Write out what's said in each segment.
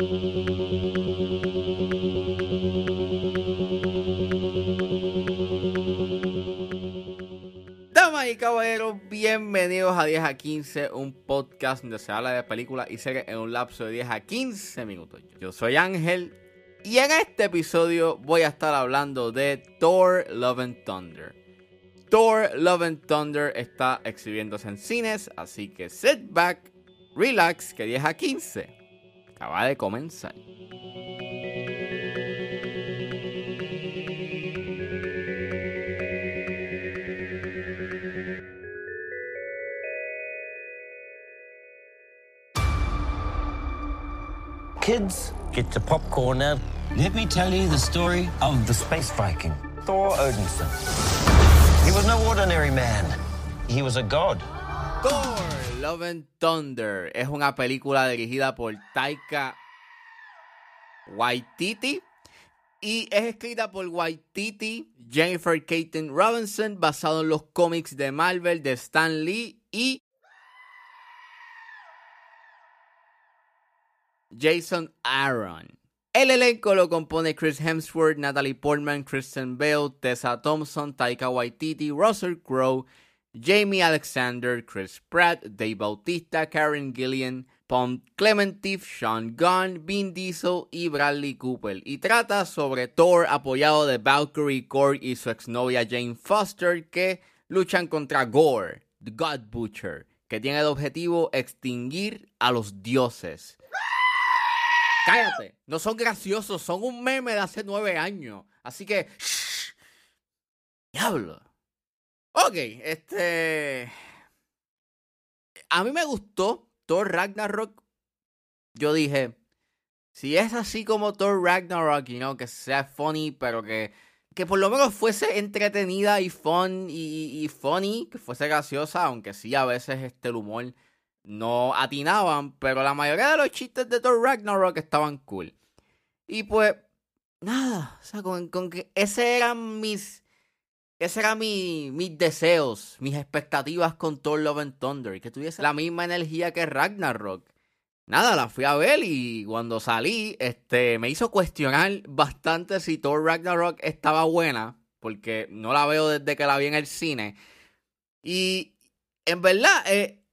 Damas y caballeros, bienvenidos a 10 a 15, un podcast donde se habla de películas y series en un lapso de 10 a 15 minutos. Yo soy Ángel y en este episodio voy a estar hablando de Thor Love and Thunder. Thor Love and Thunder está exhibiéndose en cines, así que sit back, relax, que 10 a 15 acaba de comenzar. Kids, get your popcorn now. Let me tell you the story of the space Viking, Thor Odinson. He was no ordinary man. He was a god. Thor Love and Thunder es una película dirigida por Taika Waititi y es escrita por Waititi, Jennifer Caton Robinson, basado en los cómics de Marvel de Stan Lee y Jason Aaron. El elenco lo compone Chris Hemsworth, Natalie Portman, Kristen Bale, Tessa Thompson, Taika Waititi, Russell Crowe, Jamie Alexander, Chris Pratt, Dave Bautista, Karen Gillian, Pom Clementif, Sean Gunn, Vin Diesel y Bradley Cooper. Y trata sobre Thor apoyado de Valkyrie Korg y su exnovia Jane Foster que luchan contra Gore, the God Butcher, que tiene el objetivo extinguir a los dioses. Cállate, no son graciosos, son un meme de hace nueve años. Así que, shh, diablo. Ok, este. A mí me gustó Thor Ragnarok. Yo dije, si es así como Thor Ragnarok, you know, que sea funny, pero que, que por lo menos fuese entretenida y fun y, y funny, que fuese graciosa, aunque sí a veces este el humor no atinaban, pero la mayoría de los chistes de Thor Ragnarok estaban cool. Y pues, nada, o sea, con, con que ese eran mis ese era mi, mis deseos, mis expectativas con Thor Love and Thunder. Que tuviese la misma energía que Ragnarok. Nada, la fui a ver y cuando salí, este, me hizo cuestionar bastante si Thor Ragnarok estaba buena. Porque no la veo desde que la vi en el cine. Y en verdad, eh,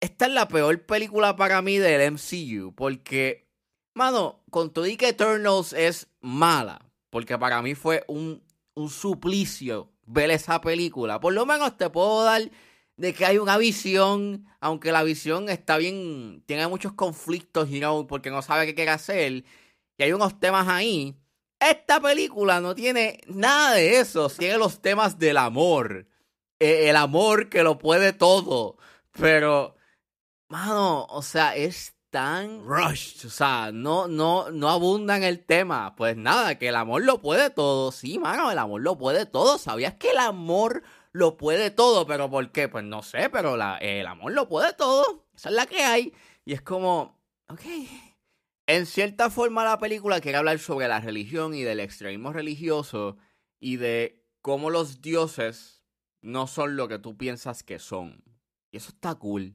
esta es la peor película para mí del MCU. Porque, mano, con todo y que Eternals es mala. Porque para mí fue un, un suplicio ver esa película. Por lo menos te puedo dar de que hay una visión, aunque la visión está bien, tiene muchos conflictos, you porque no sabe qué quiere hacer, y hay unos temas ahí. Esta película no tiene nada de eso, tiene los temas del amor, eh, el amor que lo puede todo, pero, mano, o sea, es tan rushed, o sea, no, no, no abunda en el tema. Pues nada, que el amor lo puede todo. Sí, mano, el amor lo puede todo. ¿Sabías que el amor lo puede todo? ¿Pero por qué? Pues no sé, pero la, el amor lo puede todo. Esa es la que hay. Y es como, ok. En cierta forma la película quiere hablar sobre la religión y del extremismo religioso y de cómo los dioses no son lo que tú piensas que son. Y eso está cool.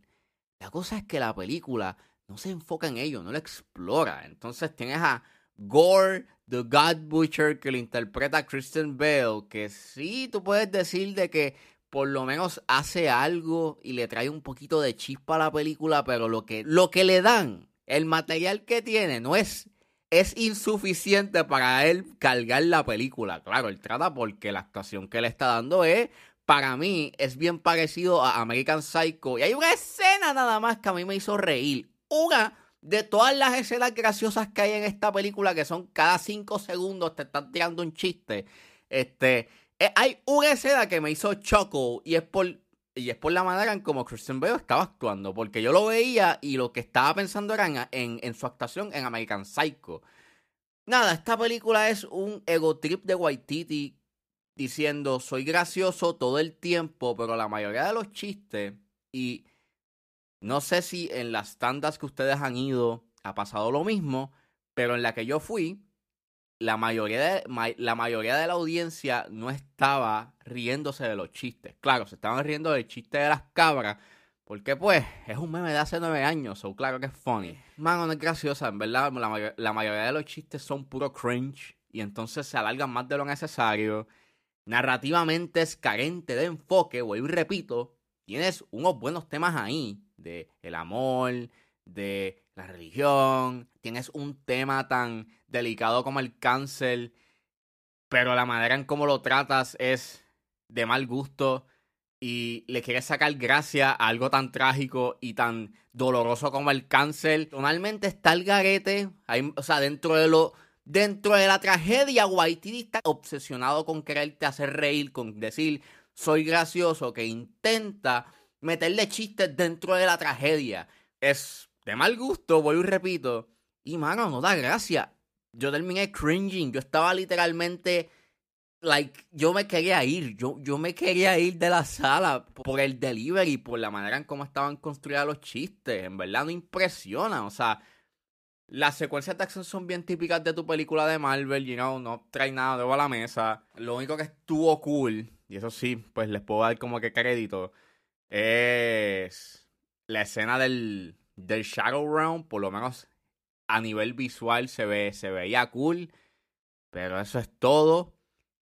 La cosa es que la película no se enfoca en ello, no lo explora. Entonces tienes a Gore, The God Butcher, que lo interpreta Kristen Bell, que sí, tú puedes decir de que por lo menos hace algo y le trae un poquito de chispa a la película, pero lo que, lo que le dan, el material que tiene, no es, es insuficiente para él cargar la película. Claro, él trata porque la actuación que le está dando es para mí es bien parecido a American Psycho. Y hay una escena nada más que a mí me hizo reír una de todas las escenas graciosas que hay en esta película, que son cada cinco segundos te están tirando un chiste. Este, eh, hay una escena que me hizo choco y es por y es por la manera en como Christian Bale estaba actuando, porque yo lo veía y lo que estaba pensando era en, en, su actuación en American Psycho. Nada, esta película es un ego trip de Waititi diciendo soy gracioso todo el tiempo, pero la mayoría de los chistes y no sé si en las tandas que ustedes han ido ha pasado lo mismo, pero en la que yo fui, la mayoría de, la, mayoría de la audiencia no estaba riéndose de los chistes. Claro, se estaban riendo del chiste de las cabras, Porque pues es un meme de hace nueve años, o claro que es funny. Mano, no es graciosa, en verdad la, la mayoría de los chistes son puro cringe y entonces se alargan más de lo necesario. Narrativamente es carente de enfoque, voy y repito, tienes unos buenos temas ahí, de el amor, de la religión, tienes un tema tan delicado como el cáncer, pero la manera en cómo lo tratas es de mal gusto y le quieres sacar gracia a algo tan trágico y tan doloroso como el cáncer. Tonalmente está el garete, o sea, dentro de lo dentro de la tragedia, Waititi está obsesionado con quererte hacer reír, con decir soy gracioso, que intenta meterle chistes dentro de la tragedia. Es de mal gusto, voy y repito. Y mano, no da gracia. Yo terminé cringing. Yo estaba literalmente. Like, yo me quería ir. Yo, yo me quería ir de la sala por el delivery, por la manera en cómo estaban construidos los chistes. En verdad no impresiona. O sea, las secuencias de acción son bien típicas de tu película de Marvel, you know, no trae nada nuevo a la mesa. Lo único que estuvo cool, y eso sí, pues les puedo dar como que crédito, es la escena del, del Shadow Realm, por lo menos a nivel visual se ve, se veía cool. Pero eso es todo.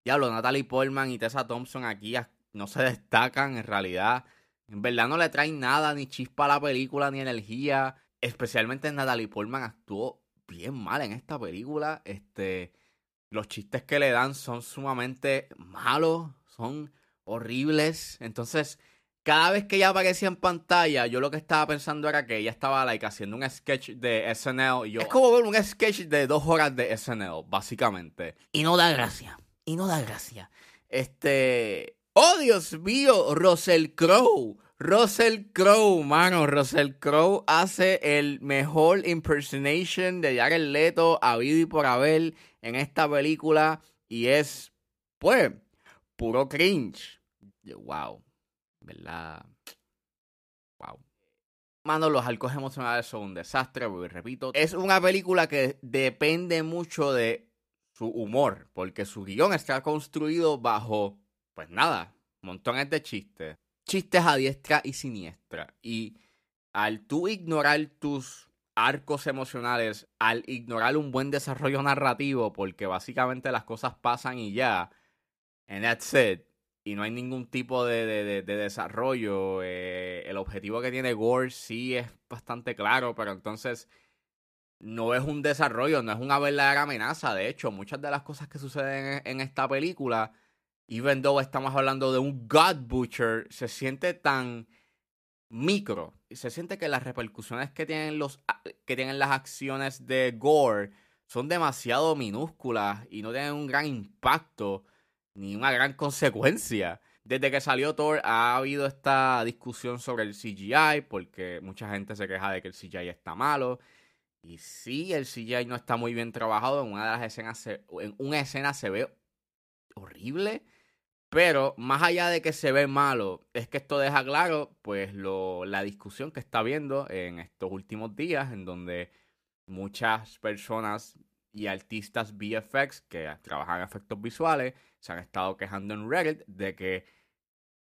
Ya lo Natalie Portman y Tessa Thompson aquí no se destacan en realidad. En verdad no le traen nada, ni chispa a la película, ni energía. Especialmente Natalie Portman actuó bien mal en esta película. Este, los chistes que le dan son sumamente malos, son horribles. Entonces, cada vez que ella aparecía en pantalla, yo lo que estaba pensando era que ella estaba like, haciendo un sketch de SNL. Y yo, es como ver un sketch de dos horas de SNL, básicamente. Y no da gracia. Y no da gracia. Este. ¡Oh, Dios mío! Russell Crowe. Russell Crowe, mano. Russell Crowe hace el mejor impersonation de Jared Leto habido y por haber en esta película. Y es, pues, puro cringe. Wow. ¿Verdad? Wow. Mano, los arcos emocionales son un desastre, repito, es una película que depende mucho de su humor, porque su guion está construido bajo, pues nada, montones de chistes. Chistes a diestra y siniestra. Y al tú ignorar tus arcos emocionales, al ignorar un buen desarrollo narrativo, porque básicamente las cosas pasan y ya, and that's it, y no hay ningún tipo de, desarrollo. Eh, el objetivo que tiene Gore sí es bastante claro, pero entonces no es un desarrollo, no es una verdadera amenaza. De hecho, muchas de las cosas que suceden en, esta película, even though estamos hablando de un God Butcher, se siente tan micro. Se siente que las repercusiones que tienen, los, que tienen las acciones de Gore son demasiado minúsculas y no tienen un gran impacto ni una gran consecuencia. Desde que salió Thor ha habido esta discusión sobre el CGI, porque mucha gente se queja de que el CGI está malo. Y sí, el CGI no está muy bien trabajado. En una de las escenas, en una escena se ve horrible. Pero más allá de que se ve malo, es que esto deja claro, pues, lo, la discusión que está habiendo en estos últimos días, en donde muchas personas y artistas VFX que trabajan efectos visuales se han estado quejando en Reddit de que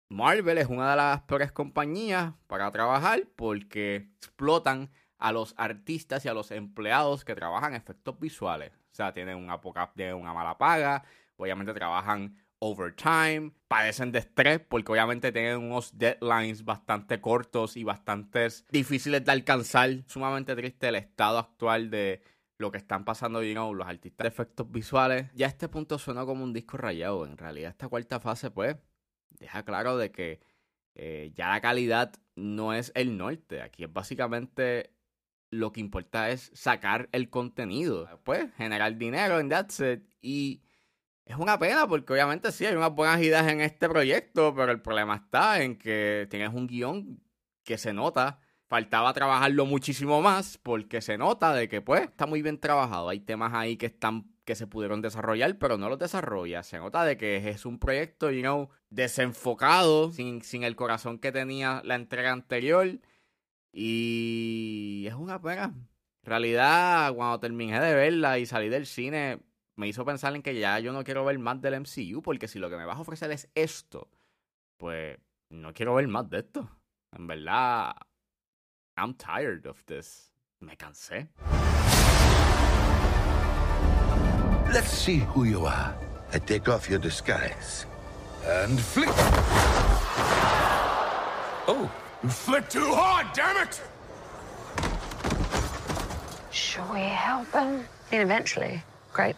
Marvel es una de las peores compañías para trabajar porque explotan a los artistas y a los empleados que trabajan efectos visuales. O sea, tienen una poca de una mala paga, obviamente trabajan overtime, padecen de estrés porque obviamente tienen unos deadlines bastante cortos y bastante difíciles de alcanzar. Sumamente triste el estado actual de lo que están pasando, you know, los artistas de efectos visuales. Ya este punto suena como un disco rayado. En realidad, esta cuarta fase, pues, deja claro de que eh, ya la calidad no es el norte. Aquí es básicamente lo que importa es sacar el contenido. Pues, generar dinero en that's it. Y es una pena porque obviamente sí hay unas buenas ideas en este proyecto, pero el problema está en que tienes un guion que se nota faltaba trabajarlo muchísimo más porque se nota de que pues está muy bien trabajado. Hay temas ahí que están que se pudieron desarrollar, pero no los desarrolla. Se nota de que es un proyecto, you know, desenfocado, sin, sin el corazón que tenía la entrega anterior. Y es una pena. En realidad, cuando terminé de verla y salí del cine, me hizo pensar en que ya yo no quiero ver más del MCU, porque si lo que me vas a ofrecer es esto, pues no quiero ver más de esto. En verdad, I'm tired of this. Me cansé. Let's see who you are. I take off your disguise. And flick. Oh, You flick too hard, damn it! Shall we help him? And eventually, grape.